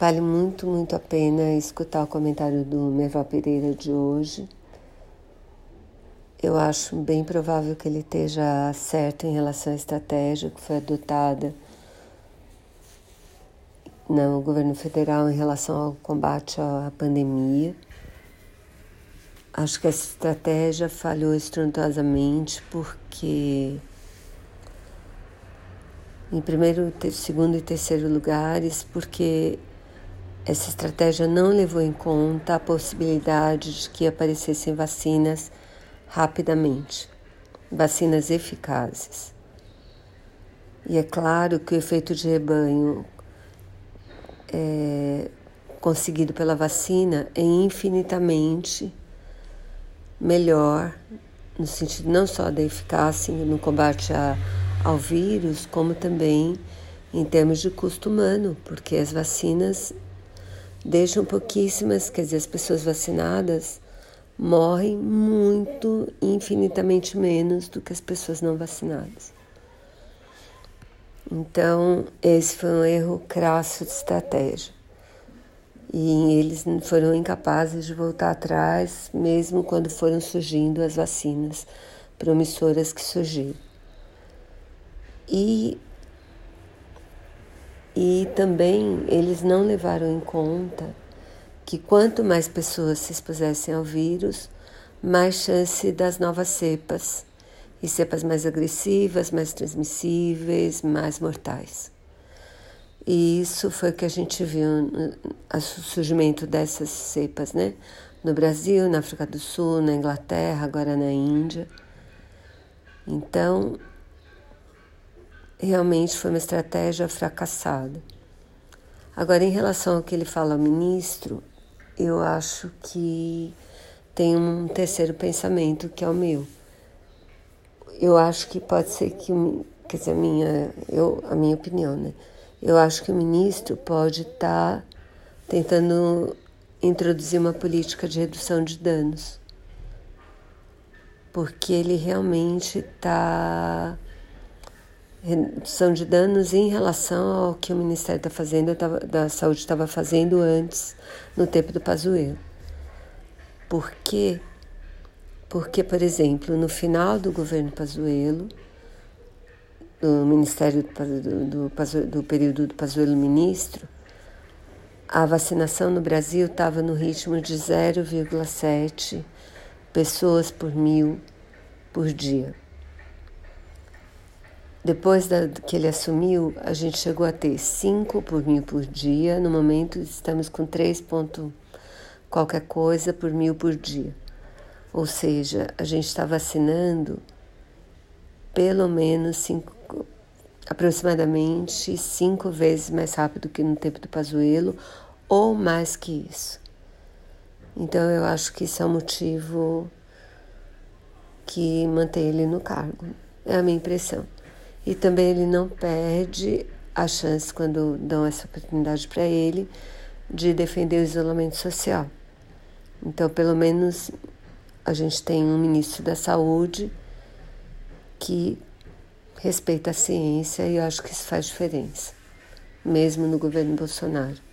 Vale muito, muito a pena escutar o comentário do Merval Pereira de hoje. Eu acho bem provável que ele esteja certo em relação à estratégia que foi adotada no governo federal em relação ao combate à pandemia. Acho que essa estratégia falhou estrondosamente porque em primeiro, segundo e terceiro lugares, porque essa estratégia não levou em conta a possibilidade de que aparecessem vacinas rapidamente, vacinas eficazes. E é claro que o efeito de rebanho é, conseguido pela vacina é infinitamente melhor, no sentido não só da eficácia no combate a ao vírus, como também em termos de custo humano, porque as vacinas deixam pouquíssimas, quer dizer, as pessoas vacinadas morrem muito, infinitamente menos do que as pessoas não vacinadas. Então, esse foi um erro crasso de estratégia. E eles foram incapazes de voltar atrás, mesmo quando foram surgindo as vacinas promissoras que surgiram. E, e também eles não levaram em conta que quanto mais pessoas se expusessem ao vírus, mais chance das novas cepas e cepas mais agressivas, mais transmissíveis, mais mortais. E isso foi o que a gente viu no surgimento dessas cepas, né? No Brasil, na África do Sul, na Inglaterra, agora na Índia. Então, realmente foi uma estratégia fracassada. Agora, em relação ao que ele fala ao ministro, eu acho que tem um terceiro pensamento que é o meu. Eu acho que pode ser que, quer dizer, a minha, eu, a minha opinião, né? Eu acho que o ministro pode estar tá tentando introduzir uma política de redução de danos, porque ele realmente está redução de danos em relação ao que o Ministério da Fazenda tava, da Saúde estava fazendo antes, no tempo do Pazuello. Por quê? Porque, por exemplo, no final do governo Pazuello, do Ministério do, do, do período do Pazuello ministro, a vacinação no Brasil estava no ritmo de 0,7 pessoas por mil por dia. Depois da, que ele assumiu, a gente chegou a ter 5 por mil por dia. No momento, estamos com 3 ponto qualquer coisa por mil por dia. Ou seja, a gente está vacinando pelo menos cinco, aproximadamente cinco vezes mais rápido que no tempo do Pazuello, ou mais que isso. Então eu acho que isso é um motivo que mantém ele no cargo. É a minha impressão. E também ele não perde a chance, quando dão essa oportunidade para ele, de defender o isolamento social. Então, pelo menos, a gente tem um ministro da Saúde que respeita a ciência e eu acho que isso faz diferença, mesmo no governo Bolsonaro.